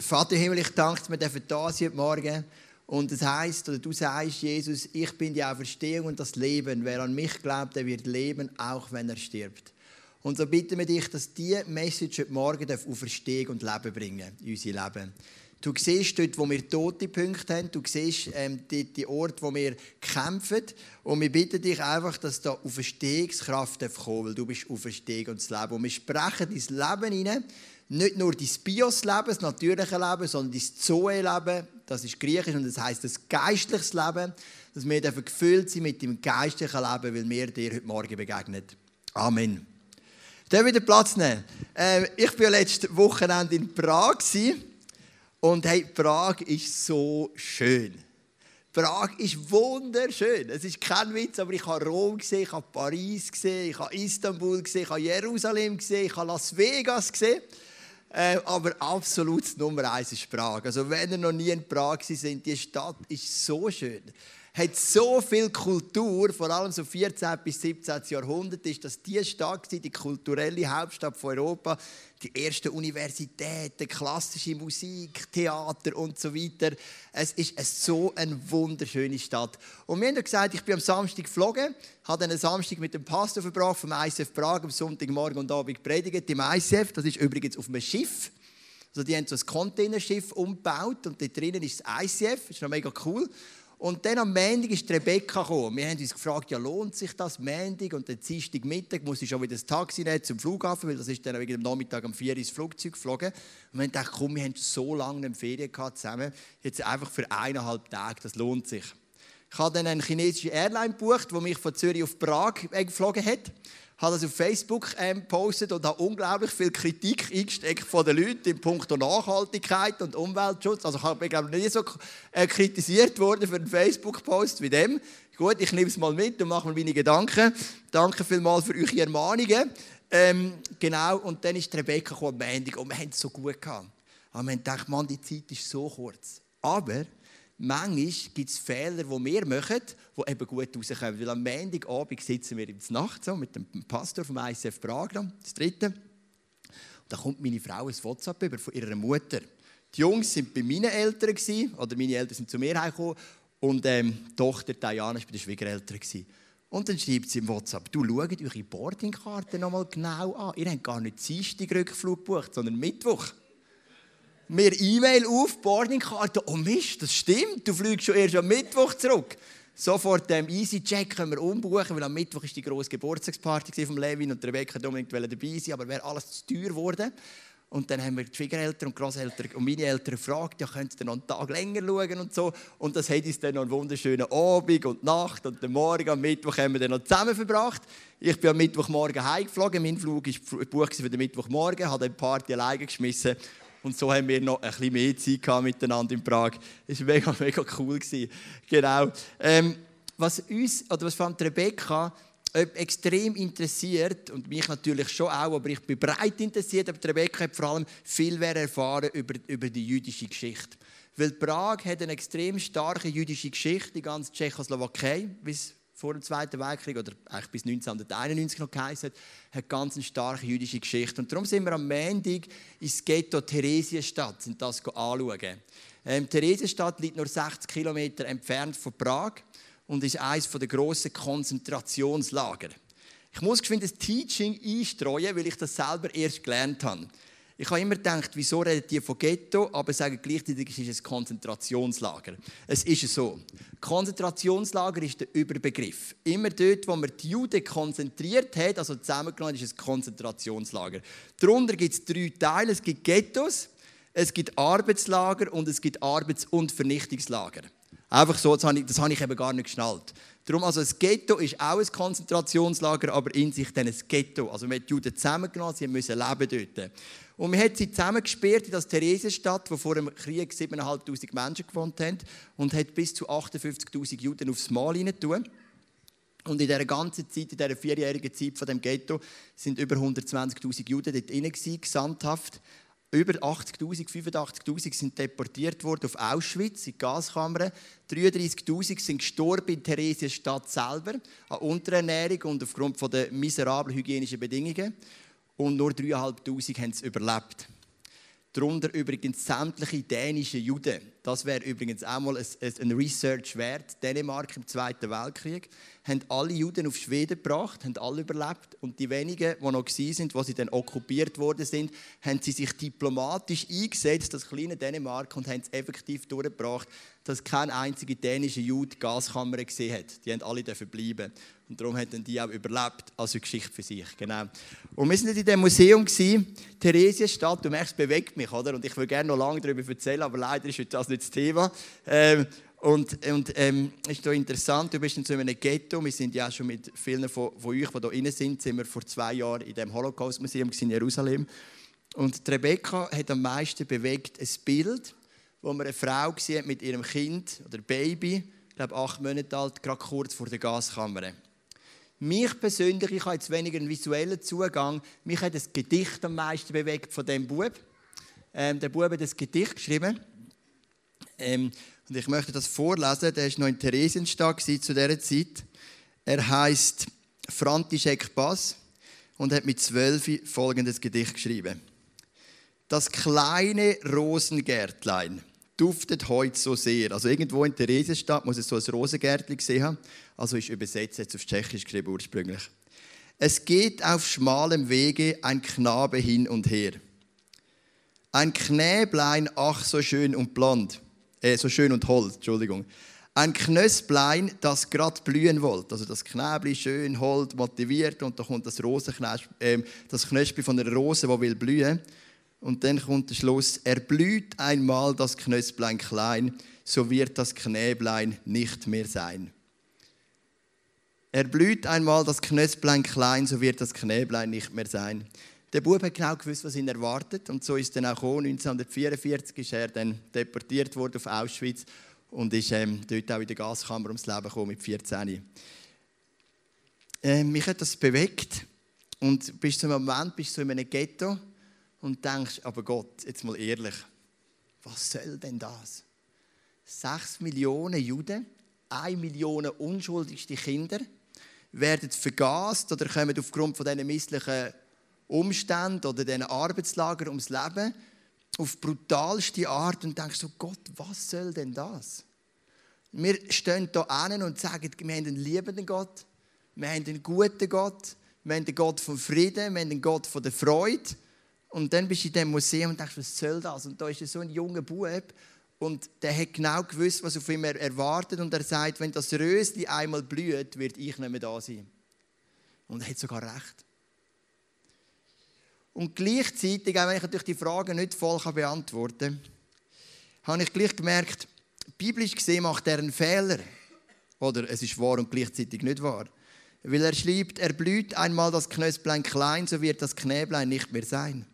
Vater Himmel, ich danke dir, wir dürfen da sein heute Morgen. Und das heisst, oder du sagst, Jesus, ich bin die Auferstehung und das Leben. Wer an mich glaubt, der wird leben, auch wenn er stirbt. Und so bitten wir dich, dass diese Message heute Morgen Auferstehung und Leben bringen in unser Leben. Du siehst dort, wo wir tote Punkte haben, du siehst ähm, die, die Orte, wo wir kämpfen. Und wir bitten dich einfach, dass da Auferstehungskraft kommen weil du bist Auferstehung und das Leben. Und wir sprechen dein Leben hinein nicht nur dein Bios-Leben, das natürliche Leben, sondern dein Zoe-Leben, das ist griechisch und das heißt das geistliches Leben, dass wir dafür gefüllt sind mit dem geistlichen Leben, weil wir dir heute Morgen begegnen. Amen. Dann wieder Platz nehmen. Äh, ich war letzte Wochenende in Prag und hey, Prag ist so schön. Prag ist wunderschön. Es ist kein Witz, aber ich habe Rom gesehen, ich habe Paris gesehen, ich habe Istanbul gesehen, ich habe Jerusalem gesehen, ich habe Las Vegas gesehen. Äh, aber absolut Nummer eins ist Prag. Also wenn ihr noch nie in Prag sind, die Stadt ist so schön hat so viel Kultur, vor allem so 14. bis 17. Jahrhundert, ist das die Stadt, die kulturelle Hauptstadt von Europa, die ersten Universitäten, klassische Musik, Theater und so weiter. Es ist so eine wunderschöne Stadt. Und wir haben gesagt, ich bin am Samstag geflogen, habe dann Samstag mit dem Pastor verbracht vom ICF Prag, am Sonntagmorgen und Abend predigt im ICF. Das ist übrigens auf einem Schiff. Also die haben so ein Containerschiff umgebaut und da drinnen ist das ICF, das ist noch mega cool. Und dann am Montag ist Rebecca gekommen. Wir haben uns gefragt, ja, lohnt sich das Montag? Und dann Dienstag Mittag muss ich schon wieder das Taxi nehmen zum Flughafen, weil das ist dann wegen dem Nachmittag um 4 Uhr ins Flugzeug geflogen. Und wir haben gedacht, komm, wir haben so lange eine Ferien gehabt zusammen, jetzt einfach für eineinhalb Tage, das lohnt sich. Ich habe dann eine chinesische Airline gebucht, die mich von Zürich auf Prag geflogen hat habe das auf Facebook ähm, gepostet und habe unglaublich viel Kritik eingesteckt von den Leuten in puncto Nachhaltigkeit und Umweltschutz. Also ich bin glaube nie so äh, kritisiert worden für einen Facebook-Post wie dem. Gut, ich nehme es mal mit und mache mir meine Gedanken. Danke vielmals für eure Ermahnungen. Ähm, genau, und dann ist Rebecca am Ende und wir haben es so gut gehabt. Aber wir haben gedacht, Mann, die Zeit ist so kurz. Aber manchmal gibt es Fehler, die wir machen, die eben gut rauskommen. Weil am Montagabend sitzen wir in der Nacht so mit dem Pastor vom ICF Prag, das dritte. Und da kommt meine Frau ein WhatsApp über von ihrer Mutter. Die Jungs waren bei meinen Eltern, oder meine Eltern sind zu mir heimgekommen, und ähm, die Tochter Diana war bei den Schwiegereltern. Und dann schreibt sie im WhatsApp, du schaut eure Boardingkarte noch mal genau an. Ihr habt gar nicht Dienstag Rückflug gebucht, sondern Mittwoch mir E-Mail auf, Boardingkarte. Oh Mist, das stimmt, du fliegst schon erst am Mittwoch zurück. Sofort dem EasyJet können wir umbuchen, weil am Mittwoch ist die grosse Geburtstagsparty von Levin und Rebecca unbedingt dabei sein, aber wäre alles zu teuer geworden. Und dann haben wir die Schwiegereltern und Großeltern und meine Eltern gefragt, ja, könnt ihr noch einen Tag länger schauen und so. Und das hat uns dann noch einen wunderschönen Abend und Nacht und den Morgen am Mittwoch haben wir dann noch zusammen verbracht. Ich bin am Mittwochmorgen heimgeflogen, mein Flug war für den Mittwochmorgen, habe die Party alleine geschmissen und so haben wir noch ein bisschen mehr Zeit miteinander in Prag. Es war mega, mega cool. Genau. Ähm, was uns, oder was von Rebecca extrem interessiert, und mich natürlich schon auch, aber ich bin breit interessiert, aber Rebecca hat vor allem viel mehr erfahren über, über die jüdische Geschichte. Weil Prag hat eine extrem starke jüdische Geschichte, die ganze Tschechoslowakei, wie es vor dem Zweiten Weltkrieg oder eigentlich bis 1991 noch geheißen hat, hat ganz eine starke jüdische Geschichte. Und darum sind wir am Montag ins Ghetto Theresienstadt, sind das anschauen. Ähm, Theresienstadt liegt nur 60 Kilometer entfernt von Prag und ist eines der grossen Konzentrationslager. Ich muss das Teaching einstreuen, weil ich das selber erst gelernt habe. Ich habe immer gedacht, wieso reden die von Ghetto, aber sagen gleichzeitig, es ist ein Konzentrationslager. Es ist so. Konzentrationslager ist der Überbegriff. Immer dort, wo man die Juden konzentriert hat, also zusammengenommen, ist es Konzentrationslager. Darunter gibt es drei Teile. Es gibt Ghettos, es gibt Arbeitslager und es gibt Arbeits- und Vernichtungslager. Einfach so, das habe ich, das habe ich eben gar nicht geschnallt. Darum, also das Ghetto ist auch ein Konzentrationslager, aber in sich dann ein Ghetto. Also man hat die Juden zusammengenommen, sie müssen leben dort. Und man hat sie zusammengesperrt in das Theresienstadt, wo vor dem Krieg 7'500 Menschen gewohnt haben und hat bis zu 58'000 Juden aufs Mal hinein Und in dieser ganzen Zeit, in dieser vierjährigen Zeit von dem Ghetto, sind über 120'000 Juden dort drin gesamthaft. Über 80.000, 85.000 sind deportiert worden auf Auschwitz, in Gaskammern. 33.000 sind gestorben in Theresienstadt selber, an Unterernährung und aufgrund der miserablen hygienischen Bedingungen. Und nur 3'500 haben es überlebt. darunter übrigens sämtliche dänische Juden. Das wäre übrigens auch mal ein, ein Research wert. Dänemark im Zweiten Weltkrieg haben alle Juden auf Schweden gebracht, haben alle überlebt und die wenigen, die noch sind, wo sie dann okkupiert worden sind, haben sie sich diplomatisch eingesetzt, das kleine Dänemark, und haben es effektiv durchgebracht, dass kein einziger dänischer Jude Gaskammern gesehen hat. Die haben alle dafür bleiben. Und darum haben die auch überlebt. Also eine Geschichte für sich. Genau. Und wir waren in diesem Museum, Theresienstadt. Du merkst, es bewegt mich, oder? Und ich würde gerne noch lange darüber erzählen, aber leider ist das nicht das Thema. Ähm, und, und ähm, ist da interessant, du bist in so einem Ghetto. Wir sind ja auch schon mit vielen von, von euch, die hier drin sind, sind wir vor zwei Jahren in dem Holocaust-Museum in Jerusalem. Und Rebecca hat am meisten bewegt ein Bild, wo man eine Frau gesehen mit ihrem Kind oder Baby, ich glaube acht Monate alt, gerade kurz vor der Gaskammer. Mich persönlich, ich habe jetzt weniger einen visuellen Zugang, mich hat das Gedicht am meisten bewegt von dem Bub. Ähm, der Bub hat das Gedicht geschrieben. Ähm, und ich möchte das vorlesen. Der war noch in Theresienstadt zu dieser Zeit. Er heißt František Bass und hat mit zwölf folgendes Gedicht geschrieben. Das kleine Rosengärtlein duftet heute so sehr. Also irgendwo in Theresienstadt muss es so ein Rosengärtchen gesehen haben. Also ist übersetzt jetzt auf Tschechisch geschrieben ursprünglich. Es geht auf schmalem Wege ein Knabe hin und her. Ein Knäblein, ach so schön und blond, äh, so schön und hold, Entschuldigung. Ein Knösplein, das gerade blühen wollte. Also das Knäbli schön, hold, motiviert und da kommt das, Rosenknäsp äh, das Knöspli von einer Rose, die will blühen. Und dann kommt der Schluss, erblüht einmal das Knösplein klein, so wird das Knäblein nicht mehr sein. Erblüht einmal das Knösplein klein, so wird das Knäblein nicht mehr sein. Der Bub hat genau gewusst, was ihn erwartet. Und so ist dann auch gekommen. 1944 ist er dann deportiert worden auf Auschwitz und ist ähm, dort auch in der Gaskammer ums Leben gekommen mit 14. Ähm, mich hat das bewegt. Und bis zum Moment bist du in einem Ghetto und denkst, aber Gott, jetzt mal ehrlich, was soll denn das? Sechs Millionen Juden, eine Million unschuldigste Kinder werden vergast oder kommen aufgrund von diesen misslichen Umständen oder diesen Arbeitslager ums Leben auf brutalste Art und denkst so, Gott, was soll denn das? Wir stehen hier an und sagen, wir haben einen liebenden Gott, wir haben einen guten Gott, wir haben einen Gott von Frieden, wir haben einen Gott von der Freude und dann bist du in diesem Museum und denkst, was soll das? Und da ist so ein junger Bub und der hat genau gewusst, was auf ihn erwartet. Und er sagt, wenn das Rösli einmal blüht, wird ich nicht mehr da sein. Und er hat sogar recht. Und gleichzeitig, auch wenn ich natürlich die Fragen nicht voll beantworten kann, habe ich gleich gemerkt, biblisch gesehen macht er einen Fehler. Oder es ist wahr und gleichzeitig nicht wahr. Weil er schreibt, er blüht einmal das Knösplein klein, so wird das Knäblein nicht mehr sein.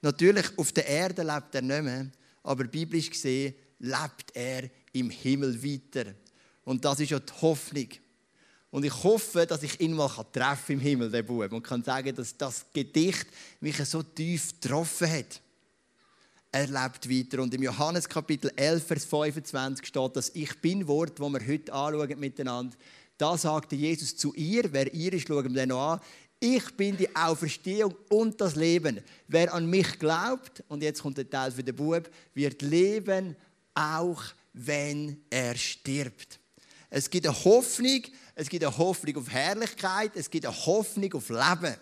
Natürlich, auf der Erde lebt er nicht mehr, aber biblisch gesehen lebt er im Himmel weiter. Und das ist ja die Hoffnung. Und ich hoffe, dass ich ihn mal treffen im Himmel, den Bub, und kann sagen, dass das Gedicht mich so tief getroffen hat. Er lebt weiter. Und im Johannes Kapitel 11, Vers 25 steht das Ich bin-Wort, das wir heute anschauen miteinander. Da sagte Jesus zu ihr, wer ihr ist, schauen wir den noch an. Ich bin die Auferstehung und das Leben. Wer an mich glaubt, und jetzt kommt der Teil für den Bub, wird leben, auch wenn er stirbt. Es gibt eine Hoffnung, es gibt eine Hoffnung auf Herrlichkeit, es gibt eine Hoffnung auf Leben.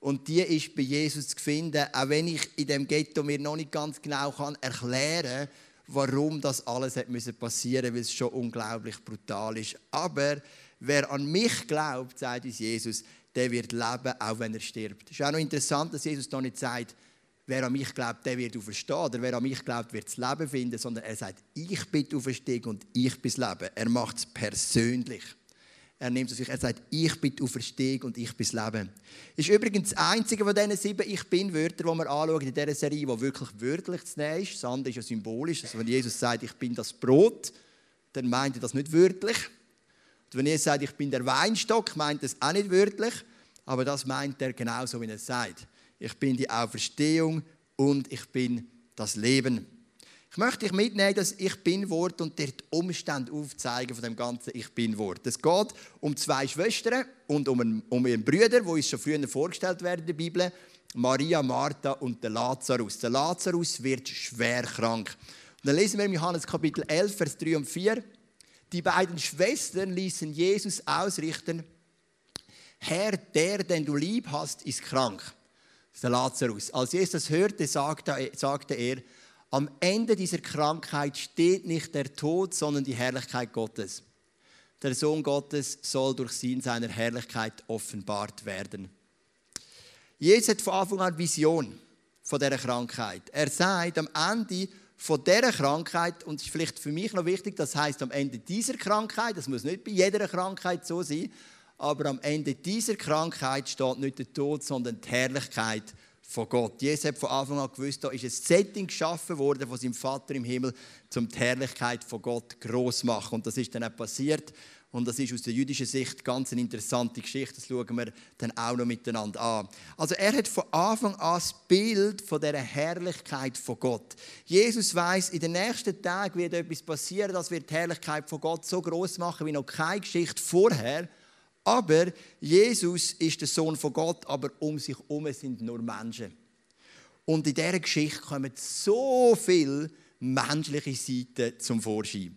Und die ist bei Jesus zu finden, auch wenn ich in dem Ghetto mir noch nicht ganz genau kann erklären warum das alles hat passieren, weil es schon unglaublich brutal ist. Aber wer an mich glaubt, sagt uns Jesus, der wird leben, auch wenn er stirbt. Es ist auch noch interessant, dass Jesus da nicht sagt, wer an mich glaubt, der wird auferstehen. Oder wer an mich glaubt, wird das Leben finden. Sondern er sagt, ich bin die Auferstehung und ich bin das Leben. Er macht es persönlich. Er nimmt es sich. Er sagt, ich bin die Auferstehung und ich bin das Leben. Ist übrigens das einzige von diesen sieben Ich Bin-Wörtern, die wir anschauen in dieser Serie, die wirklich wörtlich zu nehmen ist. Das andere ist ja symbolisch. Also wenn Jesus sagt, ich bin das Brot, dann meint er das nicht wörtlich. Wenn er sagt, ich bin der Weinstock, meint es auch nicht wörtlich, aber das meint er genauso, wie er sagt. Ich bin die Auferstehung und ich bin das Leben. Ich möchte dich mitnehmen, dass Ich Bin-Wort und dir die Umstände aufzeigen von dem ganzen Ich Bin-Wort. Es geht um zwei Schwestern und um, einen, um ihren Bruder, wo uns schon früher vorgestellt werden in der Bibel. Maria, Martha und der Lazarus. Der Lazarus wird schwer krank. Und dann lesen wir in Johannes Kapitel 11, Vers 3 und 4. Die beiden Schwestern ließen Jesus ausrichten, Herr, der, den du lieb hast, ist krank. Das ist der Lazarus. Als Jesus das hörte, sagte er, am Ende dieser Krankheit steht nicht der Tod, sondern die Herrlichkeit Gottes. Der Sohn Gottes soll durch sie in seiner Herrlichkeit offenbart werden. Jesus hat von Anfang an Vision von dieser Krankheit. Er sagt, am Ende von dieser Krankheit, und es ist vielleicht für mich noch wichtig, das heißt am Ende dieser Krankheit, das muss nicht bei jeder Krankheit so sein, aber am Ende dieser Krankheit steht nicht der Tod, sondern die Herrlichkeit von Gott. Jesus hat von Anfang an gewusst, da ist ein Setting geschaffen worden von seinem Vater im Himmel, um die Herrlichkeit von Gott groß zu machen. Und das ist dann auch passiert. Und das ist aus der jüdischen Sicht ganz eine interessante Geschichte. Das schauen wir dann auch noch miteinander an. Also er hat von Anfang an das Bild von der Herrlichkeit von Gott. Jesus weiß, in den nächsten Tagen wird etwas passieren, das wird die Herrlichkeit von Gott so groß machen wie noch keine Geschichte vorher. Aber Jesus ist der Sohn von Gott, aber um sich herum sind nur Menschen. Und in dieser Geschichte kommen so viele menschliche Seiten zum Vorschein.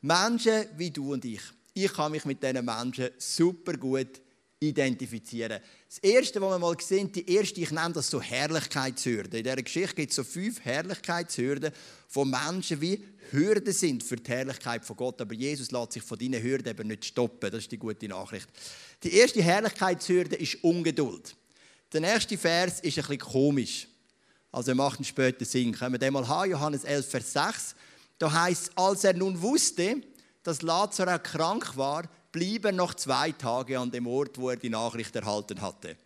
Menschen wie du und ich. Ich kann mich mit diesen Menschen super gut identifizieren. Das Erste, was wir mal sehen, die erste, ich nenne das so Herrlichkeitshürden. In dieser Geschichte gibt es so fünf Herrlichkeitshürden von Menschen wie Hürden sind für die Herrlichkeit von Gott. Aber Jesus lässt sich von diesen Hürden eben nicht stoppen. Das ist die gute Nachricht. Die erste Herrlichkeitshürde ist Ungeduld. Der nächste Vers ist ein bisschen komisch. Also er macht einen späten Sinn. Können wir den mal haben? Johannes 11, Vers 6. Da heißt als er nun wusste, dass Lazarus krank war, blieb er noch zwei Tage an dem Ort, wo er die Nachricht erhalten hatte.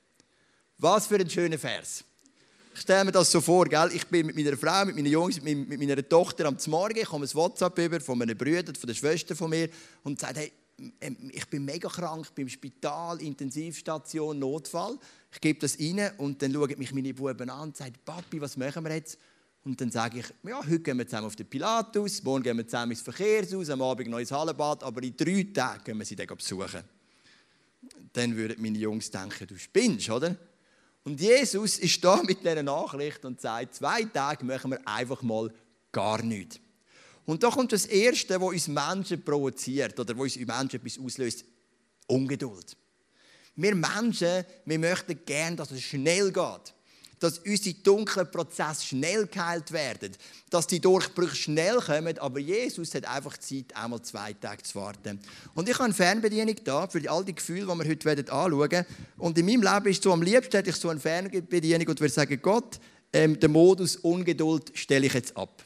Was für ein schöner Vers. Ich stelle mir das so vor, gell? ich bin mit meiner Frau, mit meinen Jungs, mit, meiner Tochter am Morgen, ich komme ein WhatsApp über von meinen Brüdern, von der Schwester von mir und sagt, hey, ähm, ich bin mega krank, ich bin im Spital, Intensivstation, Notfall. Ich gebe das rein und dann schauen mich meine Buben an und sagen, Papi, was machen wir jetzt? Und dann sage ich, ja, heute gehen wir zusammen auf den Pilatus, morgen gehen wir zusammen ins Verkehrshaus, am Abend noch ins Hallenbad, aber in drei Tagen gehen wir sie dann besuchen. Dann würden meine Jungs denken, du spinnst, oder? Und Jesus ist da mit dieser Nachricht und sagt, zwei Tage machen wir einfach mal gar nichts. Und da kommt das Erste, was uns Menschen provoziert oder was uns Menschen etwas auslöst, Ungeduld. Wir Menschen, wir möchten gerne, dass es schnell geht dass unsere dunklen Prozesse schnell geheilt werden, dass die Durchbrüche schnell kommen, aber Jesus hat einfach Zeit, einmal zwei Tage zu warten. Und ich habe eine Fernbedienung da für all die Gefühle, die wir heute anschauen werden. Und in meinem Leben ist so am liebsten, hätte ich so eine Fernbedienung und würde sagen, Gott, ähm, den Modus Ungeduld stelle ich jetzt ab.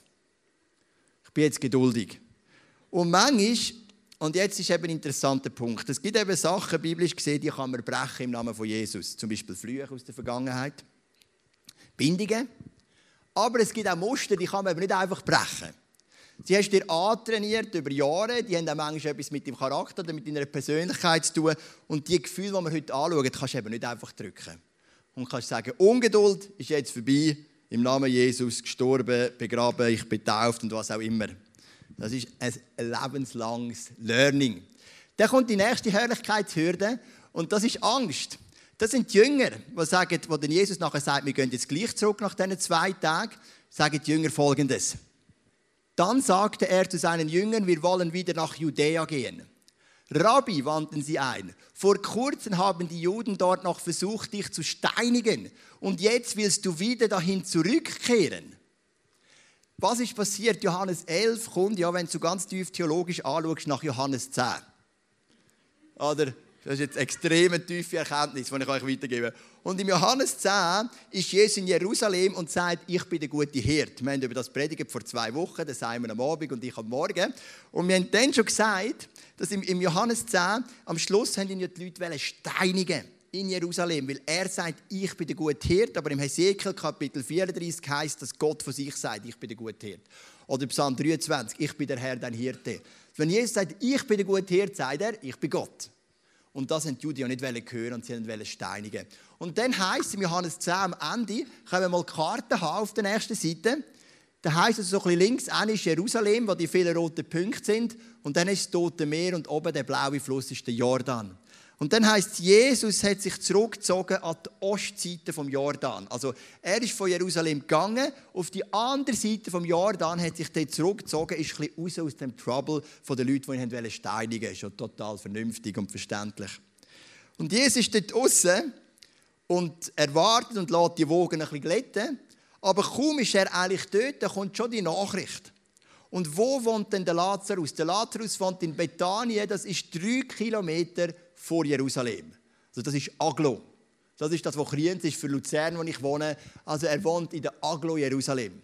Ich bin jetzt geduldig. Und manchmal und jetzt ist eben ein interessanter Punkt. Es gibt eben Sachen, biblisch gesehen, die kann man brechen im Namen von Jesus. Zum Beispiel Flüche aus der Vergangenheit. Bindungen. Aber es gibt auch Muster, die kann man eben nicht einfach brechen. Sie hast dir antrainiert über Jahre, die haben auch manchmal etwas mit deinem Charakter oder mit deiner Persönlichkeit zu tun. Und die Gefühle, die wir heute anschauen, kannst du eben nicht einfach drücken. Und kannst sagen, Ungeduld ist jetzt vorbei, im Namen Jesus gestorben, begraben, ich bin tauft und was auch immer. Das ist ein lebenslanges Learning. Dann kommt die nächste Herrlichkeitshürde und das ist Angst. Das sind die Jünger, die sagen, wo denn Jesus nachher sagt, wir gehen jetzt gleich zurück nach diesen zwei Tagen, sagen die Jünger folgendes. Dann sagte er zu seinen Jüngern, wir wollen wieder nach Judäa gehen. Rabbi, wandten sie ein, vor kurzem haben die Juden dort noch versucht, dich zu steinigen und jetzt willst du wieder dahin zurückkehren. Was ist passiert? Johannes 11 kommt, ja, wenn du ganz tief theologisch anschaust, nach Johannes 10. Oder das ist jetzt extrem tiefe Erkenntnis, die ich euch weitergebe. Und im Johannes 10 ist Jesus in Jerusalem und sagt, ich bin der gute Hirt. Wir haben über das predigt vor zwei Wochen, das sagen wir am Abend und ich am Morgen. Und wir haben dann schon gesagt, dass im, Johannes 10 am Schluss haben ihn ja die Leute steinigen in Jerusalem, weil er sagt, ich bin der gute Hirt, aber im Hesekiel Kapitel 34 heißt, dass Gott von sich sagt, ich bin der gute Hirt. Oder Psalm 23, ich bin der Herr, dein Hirte. Wenn Jesus sagt, ich bin der gute Hirt, sagt er, ich bin Gott. Und das haben die Juden ja nicht hören und sie wollten steinigen. Und dann heißt es im Johannes 10 am Ende, können wir mal Karten haben auf der ersten Seite. Da heißt es so ein bisschen links, an ist Jerusalem, wo die vielen roten Punkte sind. Und dann ist das Tote Meer und oben der blaue Fluss ist der Jordan. Und dann heißt Jesus hat sich zurückgezogen an die Ostseite vom Jordan. Also er ist von Jerusalem gegangen, auf die andere Seite vom Jordan hat sich dort zurückgezogen, ist ein bisschen raus aus dem Trouble von den Leuten, die ihn steinigen wollten. Ist ja total vernünftig und verständlich. Und Jesus ist dort draußen und er wartet und lässt die Wogen ein bisschen glätten. Aber kaum ist er eigentlich dort, dann kommt schon die Nachricht. Und wo wohnt denn der Lazarus? Der Lazarus wohnt in Bethanien, das ist drei Kilometer vor Jerusalem. Also das ist Aglo. Das ist das, was Kriens ist für Luzern, wo ich wohne. Also er wohnt in der Aglo Jerusalem.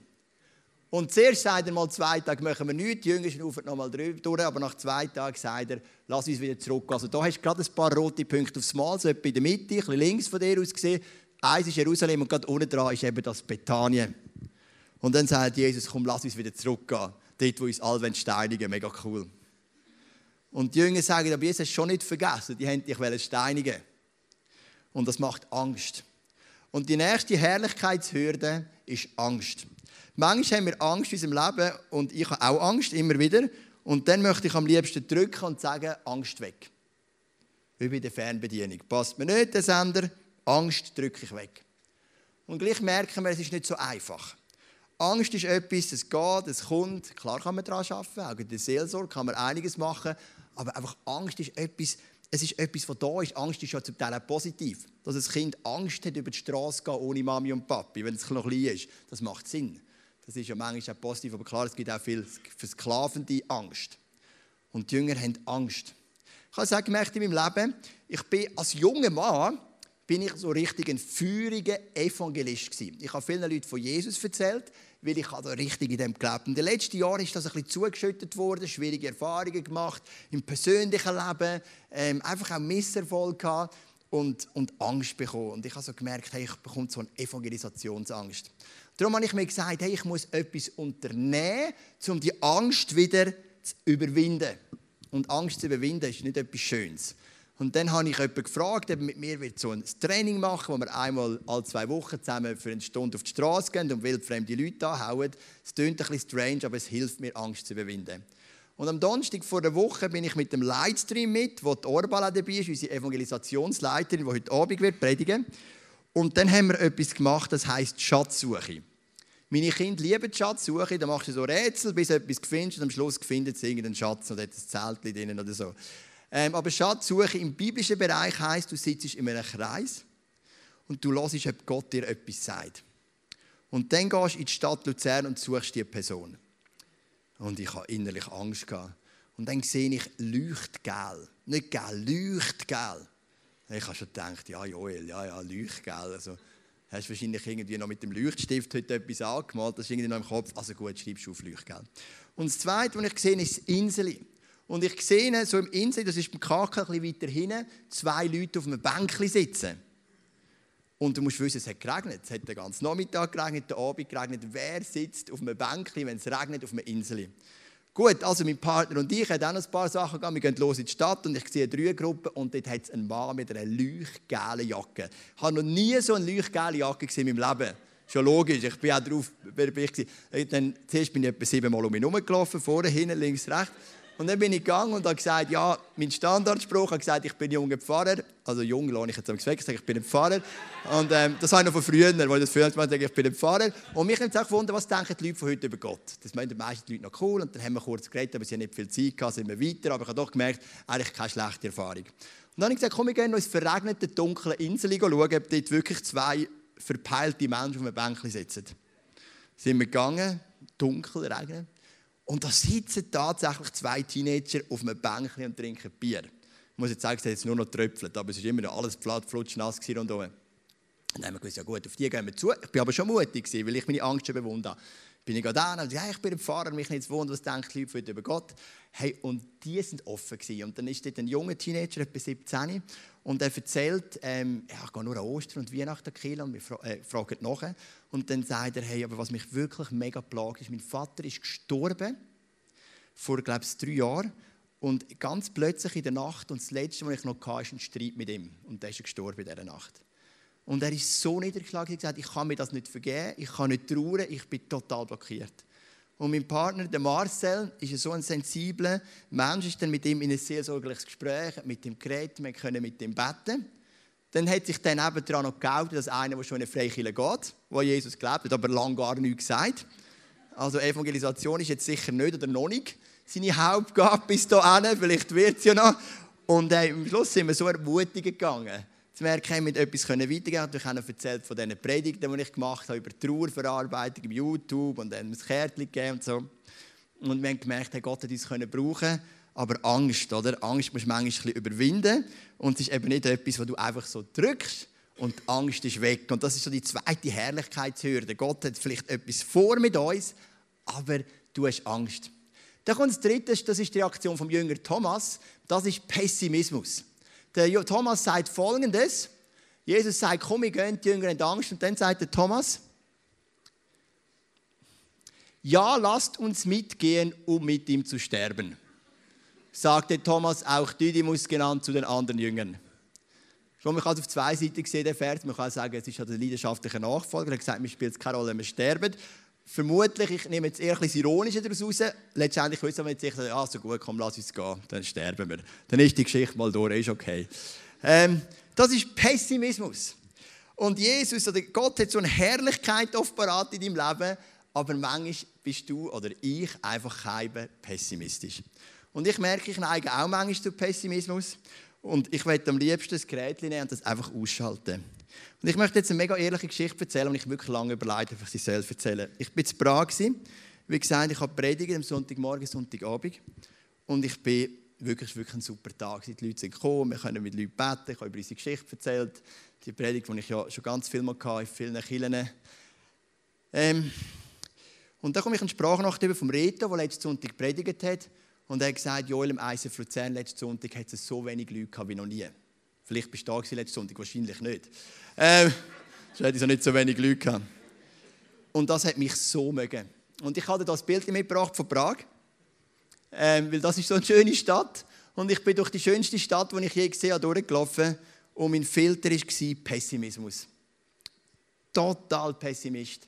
Und zuerst sagt er mal, zwei Tage machen wir nichts, die Jünger schnaufen noch mal drüber, aber nach zwei Tagen sagt er, lass uns wieder zurück. Also da hast du gerade ein paar rote Punkte aufs Mal, so etwa in der Mitte, ein bisschen links von dir aus gesehen. Eins ist Jerusalem und gerade unten dran ist eben das Bethanien. Und dann sagt Jesus, komm, lass uns wieder zurückgehen. Dort, wo uns alle steinigen mega cool. Und die Jünger sagen, aber Jesus schon nicht vergessen, die haben dich steinigen Und das macht Angst. Und die nächste Herrlichkeitshürde ist Angst. Manchmal haben wir Angst in unserem Leben und ich habe auch Angst, immer wieder. Und dann möchte ich am liebsten drücken und sagen, Angst weg. Wie bei der Fernbedienung. Passt mir nicht, der Sender, Angst drücke ich weg. Und gleich merken wir, es ist nicht so einfach. Angst ist etwas, es geht, es kommt. Klar kann man daran arbeiten, auch in der Seelsorge kann man einiges machen. Aber einfach Angst ist etwas, es ist etwas, was da ist. Angst ist ja zum Teil auch positiv. Dass ein Kind Angst hat, über die Straße zu gehen ohne Mami und Papi, wenn es noch klein ist. Das macht Sinn. Das ist ja manchmal auch positiv, aber klar, es gibt auch viel versklavende Angst. Und die Jünger haben Angst. Ich habe es gemerkt in meinem Leben, ich bin als junger Mann bin ich so richtig ein feuriger Evangelist gewesen. Ich habe vielen Leuten von Jesus erzählt, weil ich da richtig in dem gelebt In den letzten Jahren ist das ein bisschen zugeschüttet worden, schwierige Erfahrungen gemacht im persönlichen Leben, ähm, einfach auch Misserfolg gehabt und, und Angst bekommen. Und ich habe so gemerkt, hey, ich bekomme so eine Evangelisationsangst. Darum habe ich mir gesagt, hey, ich muss etwas unternehmen, um die Angst wieder zu überwinden. Und Angst zu überwinden ist nicht etwas Schönes. Und dann habe ich jemanden gefragt, ob mit mir wird so ein Training machen, wo wir einmal alle zwei Wochen zusammen für eine Stunde auf die Straße gehen und wildfremde Leute anhauen. Es klingt ein bisschen strange, aber es hilft mir, Angst zu überwinden. Und am Donnerstag vor der Woche bin ich mit dem Livestream mit, wo die Orbala dabei ist, unsere Evangelisationsleiterin, die heute Abend wird predigen. Und dann haben wir etwas gemacht, das heißt Schatzsuche. Meine Kinder lieben Schatzsuche, da machst du so Rätsel, bis du etwas findest und am Schluss findet sie irgendeinen Schatz und hat ein Zelt drin oder so. Ähm, aber Schatzsuche im biblischen Bereich heißt, du sitzt in einem Kreis und du hörst, ob Gott dir etwas sagt. Und dann gehst du in die Stadt Luzern und suchst die Person. Und ich habe innerlich Angst gehabt. Und dann sehe ich Leuchtgel. Nicht gel, Leuchtgel. Ich habe schon gedacht, ja, Joel, ja, ja, Leuchtgel. Also, hast wahrscheinlich irgendwie noch mit dem Leuchtstift heute etwas angemalt, das ist irgendwie noch im Kopf. Also gut, schreibst du auf Leuchtgel. Und das Zweite, was ich sehe, ist das Inseli. Und ich sehe so im Insel, das ist beim KK ein bisschen weiter hinten, zwei Leute auf einem Bänkchen sitzen. Und du musst wissen, es hat geregnet. Es hat den ganzen Nachmittag geregnet, den Abend geregnet. Wer sitzt auf einem Bänkchen, wenn es regnet, auf einem Insel? Gut, also mein Partner und ich haben auch noch ein paar Sachen gegangen. Wir gehen los in die Stadt und ich sehe drei Gruppen und dort hat es einen Mann mit einer leuchtgelben Jacke. Ich habe noch nie so eine leuchtgelbe Jacke gesehen in meinem Leben. Schon logisch, ich bin auch drauf. Dann, zuerst bin ich etwa siebenmal um mich herumgelaufen, vorne, hinten, links, rechts. Und dann bin ich gegangen und habe gesagt, ja, mein Standardspruch, habe gesagt, ich bin junger Pfarrer. Also jung, lohne ich jetzt am gesagt, ich bin ein Pfarrer. Und ähm, das habe ich noch von früher, weil ich das früher gemacht ich bin ein Pfarrer. Und mich nimmt es auch gewundert, was denken die Leute von heute über Gott. Das meinen die meisten Leute noch cool. Und dann haben wir kurz geredet, aber sie haben nicht viel Zeit gehabt, sind wir weiter. Aber ich habe doch gemerkt, eigentlich keine schlechte Erfahrung. Und dann habe ich gesagt, komm, wir gehen noch ins verregnete, dunkle Insel schauen, ob dort wirklich zwei verpeilte Menschen auf einem Bänkchen sitzen. Sind wir gegangen, dunkel, regnen. Und da sitzen tatsächlich zwei Teenager auf einem Bänkchen und trinken Bier. Ich muss jetzt sagen, es hat jetzt nur noch tröpfelt, aber es war immer noch alles platt, flutschnass. Und dann haben wir gesagt, ja gut, auf die gehen wir zu. Ich war aber schon mutig, weil ich meine Angst schon bewundert habe. Bin ich da und ja, ich bin ein Pfarrer, mich nicht wundern, was denken die Leute über Gott. Hey, und die sind offen gewesen. Und dann ist dort ein junger Teenager, etwa 17, und er erzählt, ähm, ja, ich gehe nur an Ostern und Weihnachten killen und wir fra äh, fragen nachher. Und dann sagt er, hey, aber was mich wirklich mega plagt, ist, mein Vater ist gestorben, vor, glaube ich, drei Jahren. Und ganz plötzlich in der Nacht, und das Letzte, was ich noch hatte, ist ein Streit mit ihm. Und der ist gestorben in dieser Nacht. Und er ist so niedergeschlagen, er hat gesagt, ich kann mir das nicht vergeben, ich kann nicht trauern, ich bin total blockiert. Und mein Partner, der Marcel, ist so ein sensibler Mensch, ist dann mit ihm in ein seelsorgliches Gespräch, mit ihm geredet, wir können mit ihm beten. Dann hat sich dann eben daran noch geoutet, dass einer, der schon in eine Freikirche geht, wo Jesus gelebt hat, aber lange gar nichts gesagt. Also Evangelisation ist jetzt sicher nicht oder noch nicht seine Hauptgabe bis hierhin, vielleicht wird es ja noch. Und äh, am Schluss sind wir so ermutigt gegangen. Zu merken, wir mit etwas weitergehen können. Ich habe erzählt von diesen Predigten, die ich gemacht habe, über Trauerverarbeitung auf YouTube und dann ein Kärtchen gegeben und so. Und wir haben gemerkt, hey, Gott hat uns können brauchen aber Angst, oder? Angst musst du manchmal überwinden. Und es ist eben nicht etwas, wo du einfach so drückst und die Angst ist weg. Und das ist so die zweite Herrlichkeitshürde. Gott hat vielleicht etwas vor mit uns, aber du hast Angst. Dann kommt das Dritte, das ist die Reaktion vom Jünger Thomas. Das ist Pessimismus. Der Thomas sagt Folgendes. Jesus sagt, komm, wir gehen, die Jünger haben Angst. Und dann sagt der Thomas, ja, lasst uns mitgehen, um mit ihm zu sterben. Sagte Thomas, auch Didymus genannt, zu den anderen Jüngern. Man kann es auf zwei Seiten sehen, der Vers. Man kann sagen, es ist ein leidenschaftlicher Nachfolger. Er hat gesagt, mir spielt es keine Rolle, wir sterben. Vermutlich, ich nehme jetzt eher bisschen Ironische daraus raus. Letztendlich wissen wir jetzt sich, ah, so gut, komm, lass uns gehen, dann sterben wir. Dann ist die Geschichte mal durch, ist okay. Ähm, das ist Pessimismus. Und Jesus oder Gott hat so eine Herrlichkeit offenbart in deinem Leben, aber manchmal bist du oder ich einfach kein pessimistisch. Und ich merke, ich neige auch manchmal zu Pessimismus. Und ich möchte am liebsten das Gerät nehmen und das einfach ausschalten. Und ich möchte jetzt eine mega ehrliche Geschichte erzählen, die ich wirklich lange überlegt ob ich sie selbst erzählen Ich war in Prag. Wie gesagt, ich habe predigt am Sonntagmorgen, Sonntagabend. Und ich bin wirklich, wirklich ein super Tag. Die Leute sind gekommen, wir können mit Leuten beten, ich habe über unsere Geschichte erzählt. Die Predigt, die ich ja schon ganz viel mal hatte, in vielen Kirchen. Ähm, und dann komme ich eine Sprachnachricht vom Reto, der letzten Sonntag predigt hat. Und er hat gesagt, Joel, im ICF Luzern letzten Sonntag hat es so wenig Leute wie noch nie. Vielleicht bist du da letzten Sonntag, wahrscheinlich nicht. Ähm, sonst hätte ich so nicht so wenig Leute gehabt. Und das hat mich so mögen. Und ich hatte das Bild mitgebracht von Prag, ähm, weil das ist so eine schöne Stadt. Und ich bin durch die schönste Stadt, die ich je gesehen habe, durchgelaufen. Und mein Filter war Pessimismus. Total Pessimist.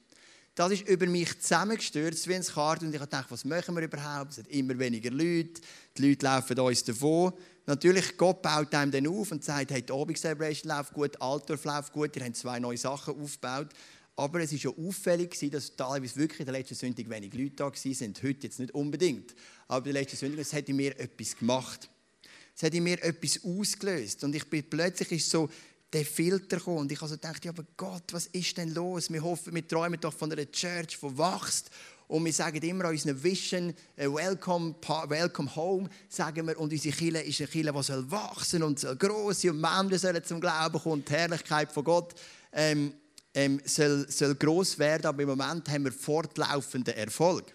Das ist über mich zusammengestürzt wie ein Karte und ich dachte, was machen wir überhaupt? Es sind immer weniger Leute, die Leute laufen uns davon. Natürlich, Gott baut einem dann auf und sagt, hey, die Obig Celebration läuft gut, Altdorf läuft gut, ihr habt zwei neue Sachen aufgebaut. Aber es war ja auffällig, dass teilweise wirklich der letzten Sonntag wenig Leute da waren. Heute jetzt nicht unbedingt. Aber in der letzten Sonntag, es hat in mir etwas gemacht. Es hat in mir etwas ausgelöst. Und ich bin plötzlich ist so der Filter gekommen. Und ich also dachte, aber Gott, was ist denn los? Wir hoffen, wir träumen doch von einer Church, die wächst. Und wir sagen immer an unseren Vision, äh, welcome, welcome home, sagen wir. Und unsere Kirche ist eine Kirche, die soll wachsen und soll gross und Menschen sollen zum Glauben kommen. Die Herrlichkeit von Gott ähm, ähm, soll, soll gross werden. Aber im Moment haben wir fortlaufenden Erfolg.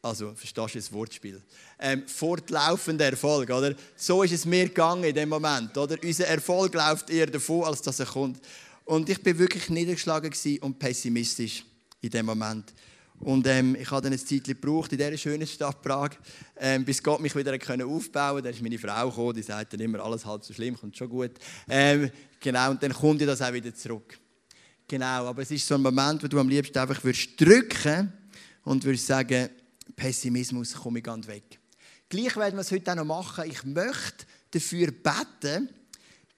Also, verstehst du das Wortspiel? Ähm, fortlaufender Erfolg, oder? So ist es mir gegangen in dem Moment, oder? Unser Erfolg läuft eher davon, als dass er kommt. Und ich bin wirklich niedergeschlagen und pessimistisch in dem Moment. Und ähm, ich habe dann ein Zeit gebraucht in dieser schönen Stadt Prag, ähm, bis Gott mich wieder aufbauen konnte. Da ist meine Frau gekommen, die sagt dann immer, alles halb so schlimm, kommt schon gut. Ähm, genau, und dann kommt das auch wieder zurück. Genau, aber es ist so ein Moment, wo du am liebsten einfach würdest drücken und würdest sagen, Pessimismus komme ich ganz weg. Gleich werden wir es heute auch noch machen. Ich möchte dafür beten,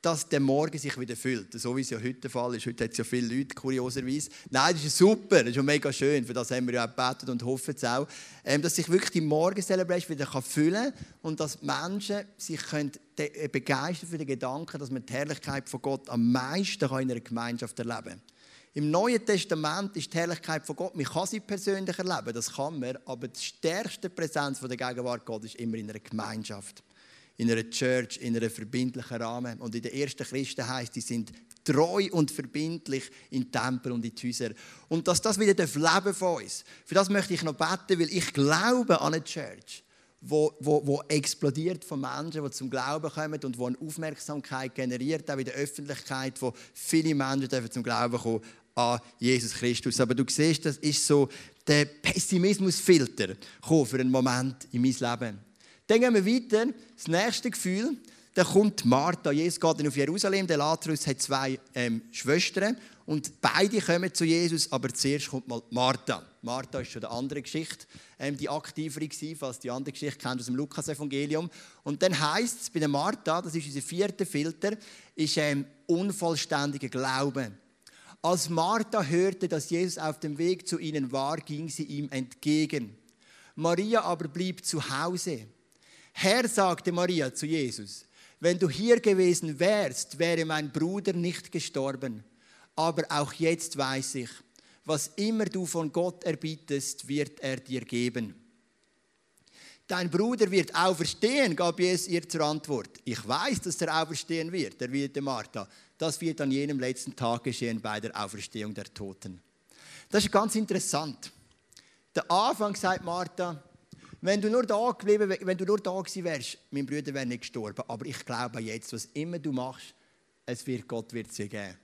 dass der Morgen sich wieder füllt. So wie es ja heute der Fall ist. Heute hat es ja viele Leute, kurioserweise. Nein, das ist super, das ist mega schön. Für das haben wir ja auch gebetet und hoffen es auch. Ähm, dass sich wirklich die Morgen-Celebration wieder füllen kann und dass Menschen sich können äh, begeistern für den Gedanken, dass man die Herrlichkeit von Gott am meisten in einer Gemeinschaft erleben kann. Im Neuen Testament ist die Herrlichkeit von Gott, man kann sie persönlich erleben, das kann man, aber die stärkste Präsenz der Gegenwart Gottes ist immer in einer Gemeinschaft, in einer Church, in einem verbindlichen Rahmen. Und in den ersten Christen heißt, die sind treu und verbindlich in Tempel und in die Häuser. Und dass das wieder leben von uns, für das möchte ich noch beten, weil ich glaube an eine Church, wo, wo, wo explodiert von Menschen, die zum Glauben kommen und wo eine Aufmerksamkeit generiert, auch in der Öffentlichkeit, wo viele Menschen zum Glauben kommen an Jesus Christus. Aber du siehst, das ist so der Pessimismusfilter für einen Moment in mein Leben. Dann gehen wir weiter. Das nächste Gefühl, da kommt Martha. Jesus geht dann auf Jerusalem. Der Lazarus hat zwei ähm, Schwestern. Und beide kommen zu Jesus, aber zuerst kommt mal Martha. Martha ist schon eine andere Geschichte, ähm, die aktivere war, falls die andere Geschichte kennt aus dem Lukas-Evangelium. Und dann heißt es bei der Martha, das ist unser vierter Filter, ist ähm, unvollständiger Glaube. Als Martha hörte, dass Jesus auf dem Weg zu ihnen war, ging sie ihm entgegen. Maria aber blieb zu Hause. Herr, sagte Maria zu Jesus, wenn du hier gewesen wärst, wäre mein Bruder nicht gestorben aber auch jetzt weiß ich, was immer du von Gott erbittest, wird er dir geben. Dein Bruder wird auferstehen, gab Jesus ihr zur Antwort. Ich weiß, dass er auferstehen wird, erwiderte Martha. Das wird an jenem letzten Tag geschehen bei der Auferstehung der Toten. Das ist ganz interessant. Der Anfang sagt Martha, wenn du nur da geblieben, wenn du nur da gewesen wärst, mein Bruder wäre nicht gestorben. Aber ich glaube jetzt, was immer du machst, es wird Gott wird sie geben.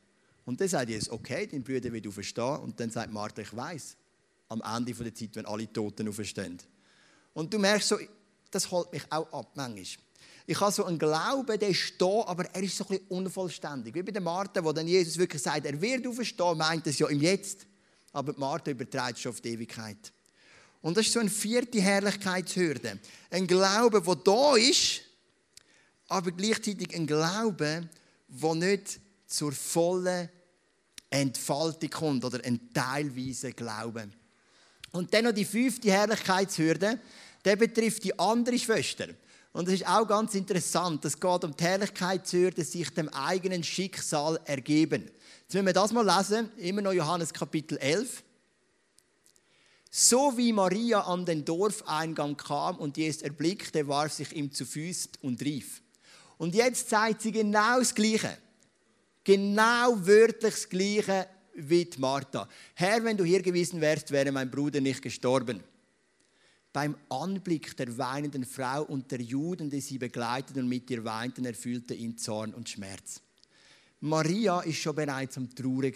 Und dann sagt Jesus, okay, dein Bruder wird auferstehen. Und dann sagt Martha, ich weiß, am Ende der Zeit, wenn alle Toten auferstehen. Und du merkst so, das holt mich auch ab manchmal. Ich habe so einen Glauben, der ist da, aber er ist so ein bisschen unvollständig. Wie bei der Martha, wo dann Jesus wirklich sagt, er wird auferstehen, meint es ja im Jetzt. Aber Martha überträgt schon auf die Ewigkeit. Und das ist so eine vierte Herrlichkeitshürde. Ein Glaube, der da ist, aber gleichzeitig ein Glaube, der nicht zur vollen Entfaltung kommt oder ein teilweise Glauben. Und dann noch die fünfte Herrlichkeitshürde, der betrifft die andere Schwester. Und es ist auch ganz interessant, es geht um die Herrlichkeitshürde, sich dem eigenen Schicksal ergeben. Jetzt müssen wir das mal lesen, immer noch Johannes Kapitel 11. So wie Maria an den Dorfeingang kam und Jesus erblickte, warf sich ihm zu Füßen und rief. Und jetzt zeigt sie genau das Gleiche. Genau wörtlich das Gleiche wie Martha. Herr, wenn du hier gewesen wärst, wäre mein Bruder nicht gestorben. Beim Anblick der weinenden Frau und der Juden, die sie begleiteten und mit ihr weinten, erfüllte ihn Zorn und Schmerz. Maria ist schon bereits am Trauern.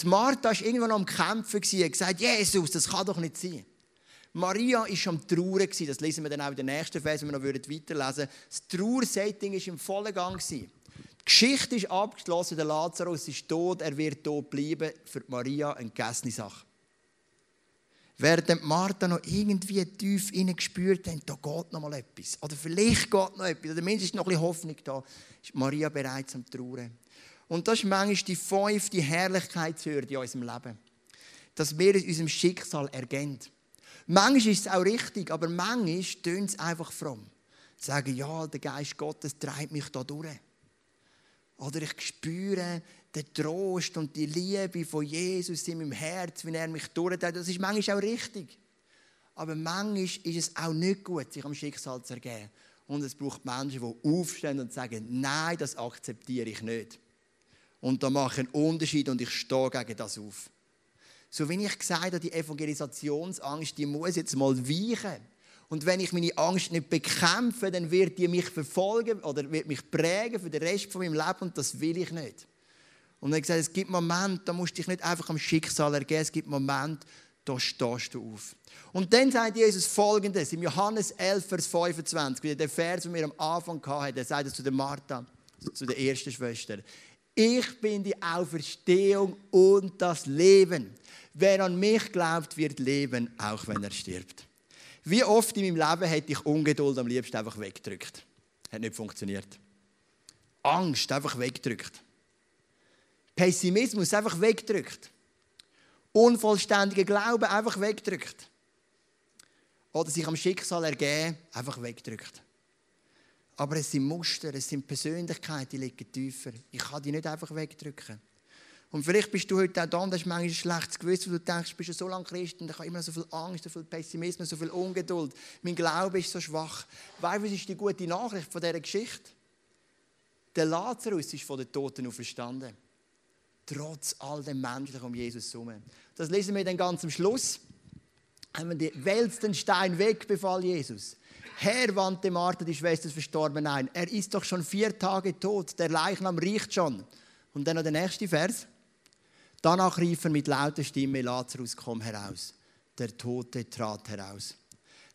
Die Martha war irgendwann am Kämpfen und hat gesagt, Jesus, das kann doch nicht sein. Maria ist am Trauern. Das lesen wir dann auch in den nächsten Vers, wenn wir noch weiterlesen würden. Das Trauersetting war im vollen Gang. Die Geschichte ist abgeschlossen, der Lazarus ist tot, er wird tot bleiben. Für Maria eine gegessene Sache. Während Martha noch irgendwie tief gespürt hat, da geht noch mal etwas. Oder vielleicht geht noch etwas. Oder mindestens noch ein bisschen Hoffnung da. Ist Maria bereits am Trauern. Und das ist manchmal die fünfte Herrlichkeitshürde in unserem Leben. Dass wir in unserem Schicksal ergehen. Manchmal ist es auch richtig, aber manchmal tun es einfach fromm. Sagen, ja, der Geist Gottes treibt mich da durch. Oder ich spüre den Trost und die Liebe von Jesus in meinem Herz, wenn er mich durchträgt. Das ist manchmal auch richtig. Aber manchmal ist es auch nicht gut, sich am Schicksal zu ergeben. Und es braucht Menschen, die aufstehen und sagen, nein, das akzeptiere ich nicht. Und da mache ich einen Unterschied und ich stehe gegen das auf. So wie ich gesagt habe, die Evangelisationsangst, die muss jetzt mal weichen. Und wenn ich meine Angst nicht bekämpfe, dann wird die mich verfolgen oder wird mich prägen für den Rest von meinem Leben und das will ich nicht. Und er hat gesagt, es gibt Momente, da musst du dich nicht einfach am Schicksal ergeben, es gibt Momente, da stehst du auf. Und dann sagt Jesus folgendes, im Johannes 11, Vers 25, wieder der Vers, den wir am Anfang hatten, er sagt es zu der Martha, zu der ersten Schwester. Ich bin die Auferstehung und das Leben. Wer an mich glaubt, wird leben, auch wenn er stirbt. Wie oft in meinem Leben hätte ich Ungeduld am liebsten einfach weggedrückt. Hat nicht funktioniert. Angst einfach weggedrückt. Pessimismus einfach weggedrückt. Unvollständiger Glaube einfach weggedrückt. Oder sich am Schicksal ergeben, einfach weggedrückt. Aber es sind Muster, es sind Persönlichkeiten, die liegen tiefer. Ich kann die nicht einfach wegdrücken. Und vielleicht bist du heute auch da und hast manchmal ein schlechtes Gewissen, weil du denkst, du bist ja so lange Christ und ich habe immer so viel Angst, so viel Pessimismus, so viel Ungeduld. Mein Glaube ist so schwach. Du, was ist die gute Nachricht von dieser Geschichte? Der Lazarus ist von den Toten auferstanden. Trotz all dem Menschlichen um Jesus herum. Das lesen wir dann ganz am Schluss. Haben wir den Stein weg, befahl Jesus. Herr, wandte Martha, die Schwester, verstorben ein. Er ist doch schon vier Tage tot. Der Leichnam riecht schon. Und dann noch der nächste Vers. Danach rief er mit lauter Stimme, Lazarus, komm heraus. Der Tote trat heraus.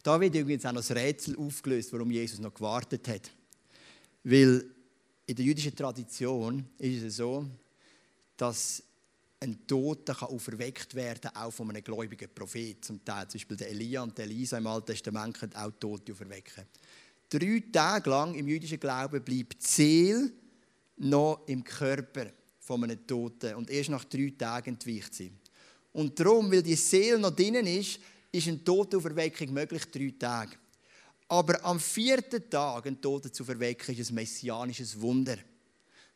Da wird übrigens auch noch das Rätsel aufgelöst, warum Jesus noch gewartet hat. Weil in der jüdischen Tradition ist es so, dass ein Toter kann auferweckt werden, auch von einem gläubigen Prophet. Zum Teil, zum Beispiel der Elia und der Elisa im Alten Testament können auch Tote auferwecken. Drei Tage lang im jüdischen Glauben bleibt die Seele noch im Körper von einem Toten und erst nach drei Tagen entweicht sie. Und darum, weil die Seele noch drinnen ist, ist eine Totenauferweckung möglich, drei Tage. Aber am vierten Tag einen Toten zu verwecken, ist ein messianisches Wunder.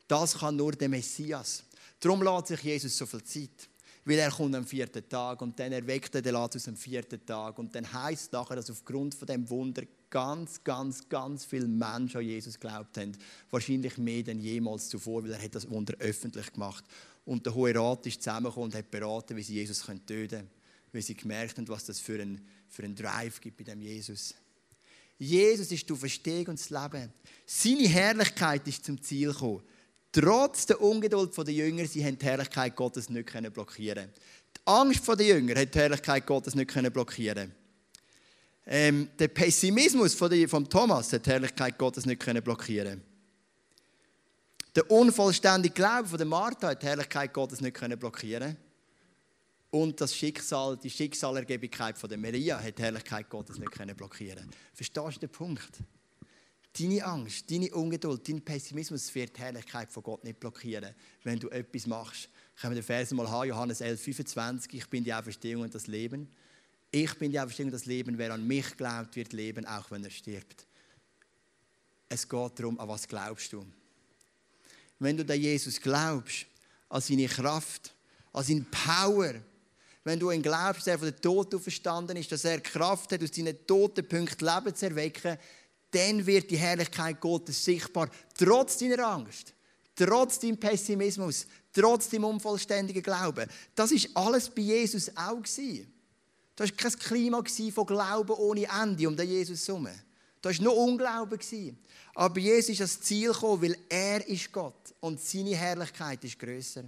Das kann nur der Messias. Darum lässt sich Jesus so viel Zeit. Weil er kommt am vierten Tag und dann erweckt er den Lazarus am vierten Tag. Und dann heißt nachher, dass aufgrund von dem Wunder ganz, ganz, ganz viele Menschen an Jesus geglaubt haben. Wahrscheinlich mehr denn jemals zuvor, weil er hat das Wunder öffentlich gemacht. Und der Hohe Rat ist zusammengekommen und hat beraten, wie sie Jesus töten können. Weil sie gemerkt haben, was das für einen, für einen Drive gibt bei dem Jesus. Jesus ist die Verstehung und das Leben. Seine Herrlichkeit ist zum Ziel gekommen. Trotz der Ungeduld der Jünger, sie haben die Herrlichkeit Gottes nicht blockieren. Die Angst der Jünger hat die Herrlichkeit Gottes nicht blockieren. Ähm, Der Pessimismus von Thomas hat die Herrlichkeit Gottes nicht blockieren. Der unvollständige Glaube von Martha hat die Herrlichkeit Gottes nicht blockieren. Und das Schicksal, die Schicksalergebigkeit von der Maria hat die Herrlichkeit Gottes nicht blockieren. Verstehst du den Punkt? Deine Angst, deine Ungeduld, dein Pessimismus wird die Herrlichkeit von Gott nicht blockieren, wenn du etwas machst. Können wir den Vers mal haben, Johannes 11, 25. Ich bin die Auferstehung und das Leben. Ich bin die Auferstehung und das Leben. Wer an mich glaubt, wird leben, auch wenn er stirbt. Es geht darum, an was glaubst du. Wenn du an Jesus glaubst, an seine Kraft, an seine Power, wenn du ihn glaubst, dass er von den Toten verstanden ist, dass er Kraft hat, aus seinen toten Punkten Leben zu erwecken, dann wird die Herrlichkeit Gottes sichtbar, trotz deiner Angst, trotz deinem Pessimismus, trotz deinem unvollständigen Glauben. Das ist alles bei Jesus auch gewesen. Das war kein Klima von Glauben ohne Ende um den Jesus herum. Das war nur Unglauben. Aber Jesus ist ans Ziel gekommen, weil er ist Gott und seine Herrlichkeit ist größer.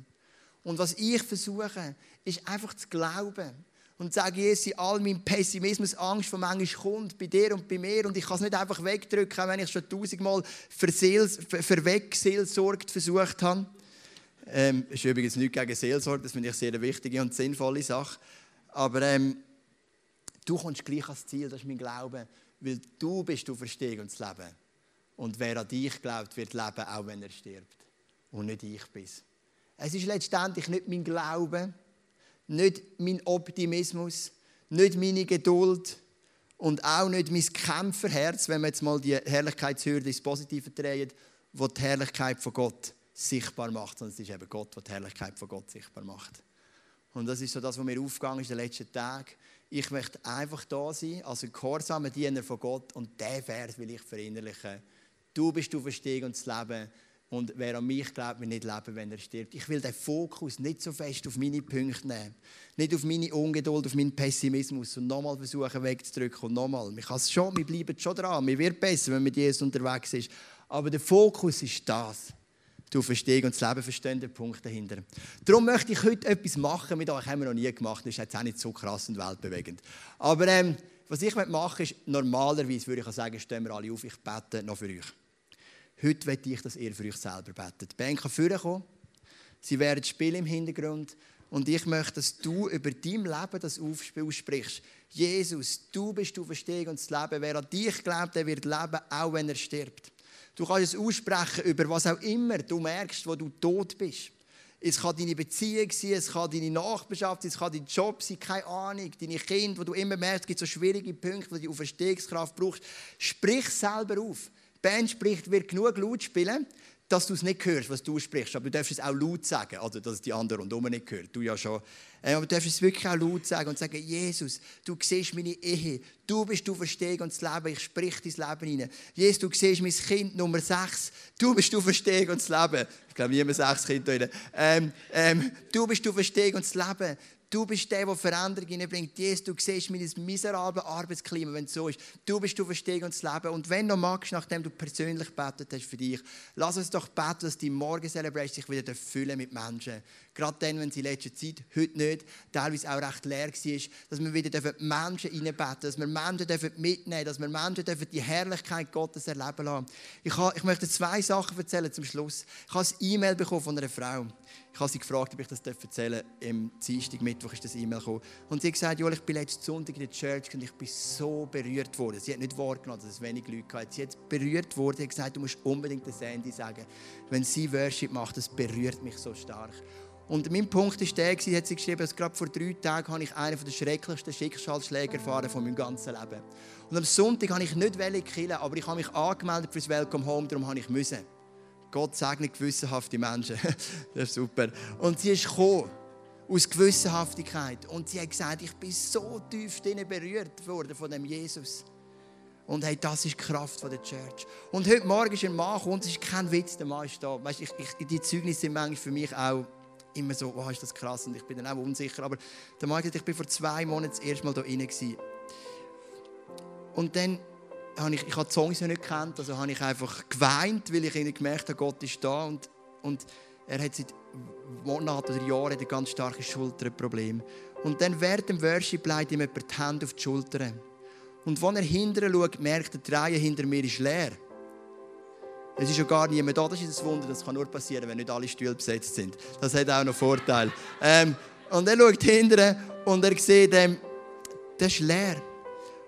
Und was ich versuche, ist einfach zu glauben und sage, Jesus, all mein Pessimismus, Angst von manchmal kommt bei dir und bei mir und ich kann es nicht einfach wegdrücken, auch wenn ich schon tausendmal verwegseelsorgt versucht habe. Ähm, ist übrigens nichts gegen Seelsorge, das finde ich sehr eine wichtige und sinnvolle Sache. Aber ähm, du kommst gleich ans Ziel, das ist mein Glaube, weil du bist du Verstehung und das Leben. Und wer an dich glaubt, wird leben, auch wenn er stirbt. Und nicht ich bin. Es ist letztendlich nicht mein Glaube, nicht mein Optimismus, nicht meine Geduld und auch nicht mein Kämpferherz, wenn wir jetzt mal die Herrlichkeitshürde ins Positive drehen, wo die Herrlichkeit von Gott sichtbar macht, sondern es ist eben Gott, der die Herrlichkeit von Gott sichtbar macht. Und das ist so das, was mir aufgegangen ist in den letzten Tagen. Ich möchte einfach da sein, als ein gehorsamer Diener von Gott und der Vers will ich verinnerlichen. Du bist du Verstehen und das Leben und wer an mich glaubt, wird nicht leben, wenn er stirbt. Ich will den Fokus nicht so fest auf meine Punkte nehmen. Nicht auf meine Ungeduld, auf meinen Pessimismus und nochmal versuchen wegzudrücken und nochmal. Wir bleiben schon dran. Mir wird besser, wenn man mit Jesus unterwegs ist. Aber der Fokus ist das. Du verstehst und das Leben verstehen den Punkt dahinter. Darum möchte ich heute etwas machen mit euch. Haben wir noch nie gemacht. Das ist jetzt auch nicht so krass und weltbewegend. Aber ähm, was ich machen möchte, ist, normalerweise würde ich sagen, stehen wir alle auf, ich bete noch für euch. Heute möchte ich, dass ihr für euch selber betet. Die kann vorkommen. Sie werden spielen im Hintergrund. Und ich möchte, dass du über dein Leben das aussprichst. Jesus, du bist du Verstehung und das Leben. Wer an dich glaubt, der wird leben, auch wenn er stirbt. Du kannst es aussprechen über was auch immer du merkst, wo du tot bist. Es kann deine Beziehung sein, es kann deine Nachbarschaft sein, es kann dein Job sein, keine Ahnung. Deine Kinder, wo du immer merkst, es gibt so schwierige Punkte, wo du Verstehungskraft brauchst. Sprich selber auf. Die Band spricht, wird genug laut spielen, dass du es nicht hörst, was du sprichst. Aber du darfst es auch laut sagen, also dass die anderen rundherum nicht hört. Du ja schon. Äh, aber du darfst es wirklich auch laut sagen und sagen, Jesus, du siehst meine Ehe. Du bist du Verstehung und das Leben. Ich sprich dein Leben rein. Jesus, du siehst mein Kind Nummer 6. Du bist du Verstehung und das Leben. Ich glaube, niemand sechs Kinder. Ähm, ähm, du bist du Verstehung und das Leben. Du bist der, der Veränderung hineinbringt. Jesus, du siehst mein miserables Arbeitsklima, wenn es so ist. Du bist du Verstehen und das Leben. Und wenn du magst, nachdem du persönlich betet hast für dich, lass uns doch beten, dass die Morgen-Celebration sich wieder füllen mit Menschen. Gerade dann, wenn sie in letzter Zeit, heute nicht, teilweise auch recht leer war, dass wir wieder Menschen reinbeten dass wir Menschen mitnehmen dass wir Menschen die Herrlichkeit Gottes erleben lassen. Ich, habe, ich möchte zwei Sachen erzählen zum Schluss. Ich habe ein E-Mail bekommen von einer Frau. Ich habe sie gefragt, ob ich das erzählen darf. Im Dienstag, Mittwoch ist das E-Mail gekommen. Und sie hat gesagt, ich bin letzten Sonntag in der Church und ich bin so berührt worden. Sie hat nicht wahrgenommen, dass es wenig Leute gab. Sie hat berührt worden. Sie hat gesagt, du musst unbedingt das Sandy sagen. Wenn sie Worship macht, das berührt mich so stark. Und mein Punkt ist der, hat sie geschrieben, dass gerade vor drei Tagen habe ich einen der schrecklichsten Schicksalsschläge erfahren von meinem ganzen Leben. Und am Sonntag habe ich nicht killen, aber ich habe mich angemeldet für das Welcome Home, darum habe ich müssen. Gott segnet gewissenhafte Menschen. das ist super. Und sie ist gekommen, aus Gewissenhaftigkeit. Und sie hat gesagt, ich bin so tief berührt worden von dem Jesus. Und hey, das ist die Kraft der Church. Und heute Morgen ist ein Mann und es ist kein Witz, der Mann ist da. Weißt, ich, ich, die Zeugnisse sind manchmal für mich auch immer so, oh, ist das krass, und ich bin dann auch unsicher. Aber der Mann hat ich bin vor zwei Monaten das erste Mal da rein. Und dann habe ich, ich habe die Songs nicht gekannt, also habe ich einfach geweint, weil ich gemerkt habe, Gott ist da und, und er hat seit Monaten oder Jahren ein ganz starkes Schulterproblem. Und dann während dem Worship legt ihm jemand die Hände auf die Schulter. Und wenn er hinterher schaut, merkt er, die Reihe hinter mir ist leer. Es ist ja gar niemand da. Das ist ein Wunder, das kann nur passieren, wenn nicht alle Stühle besetzt sind. Das hat auch noch Vorteil. Ähm, und er schaut hinterher und er sieht, ähm, das ist leer.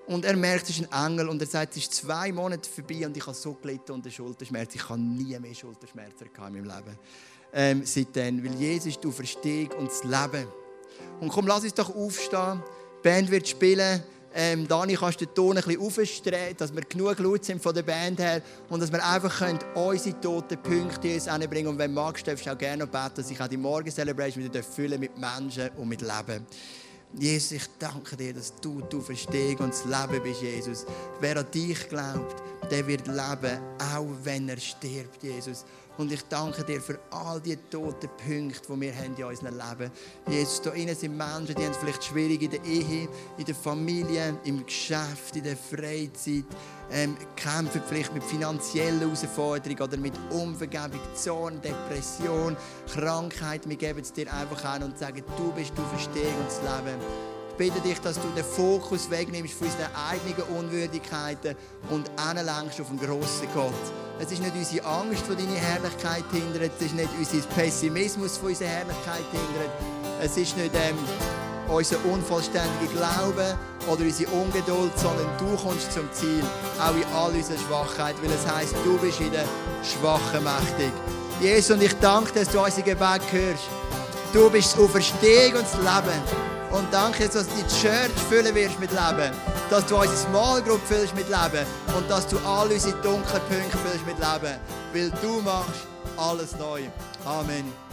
Und er merkt, es ist ein Engel und er sagt, es ist zwei Monate vorbei und ich habe so gelitten unter Schulterschmerzen. Ich habe nie mehr Schulterschmerzen in meinem Leben. Ähm, seitdem. Weil Jesus ist die Verstehung und das Leben. Und komm, lass uns doch aufstehen. Die Band wird spielen. Ähm, Dani, kannst du den Ton ein bisschen aufstellen, dass wir genug laut sind von der Band her und dass wir einfach können unsere toten Punkte Jesus hinbringen Und wenn du magst, darfst du auch gerne noch beten, dass ich auch die Morgen-Celebration wieder füllen mit Menschen und mit Leben. Jesus, ich danke dir, dass du, du Verstehung und das Leben bist, Jesus. Wer an dich glaubt, der wird leben, auch wenn er stirbt, Jesus. Und ich danke dir für all die toten Punkte, die wir haben in unserem Leben. Jesus, da innen sind Menschen, die haben es vielleicht schwierig in der Ehe, in der Familie, im Geschäft, in der Freizeit, ähm, kämpfen vielleicht mit finanzieller Herausforderungen oder mit Unvergebung, Zorn, Depression, Krankheit. Wir geben es dir einfach an und sagen, du bist, du verstehst uns das Leben bitte dich, dass du den Fokus wegnimmst von unseren eigenen Unwürdigkeiten und anlenkst auf den grossen Gott. Es ist nicht unsere Angst, die deine Herrlichkeit hindert. Es ist nicht unser Pessimismus, der unsere Herrlichkeit hindert. Es ist nicht ähm, unser unvollständiger Glaube oder unsere Ungeduld, sondern du kommst zum Ziel, auch in all unserer Schwachheit, weil es heißt, du bist in der Schwachen mächtig. Jesus, und ich danke, dass du unser Gebet hörst. Du bist das Auferstehung und das Leben. Und danke, dass du die Church füllen wirst mit Leben. Dass du unsere Small Group füllst mit Leben. Und dass du all unsere dunklen Punkte füllst mit Leben. Weil du machst alles neu. Amen.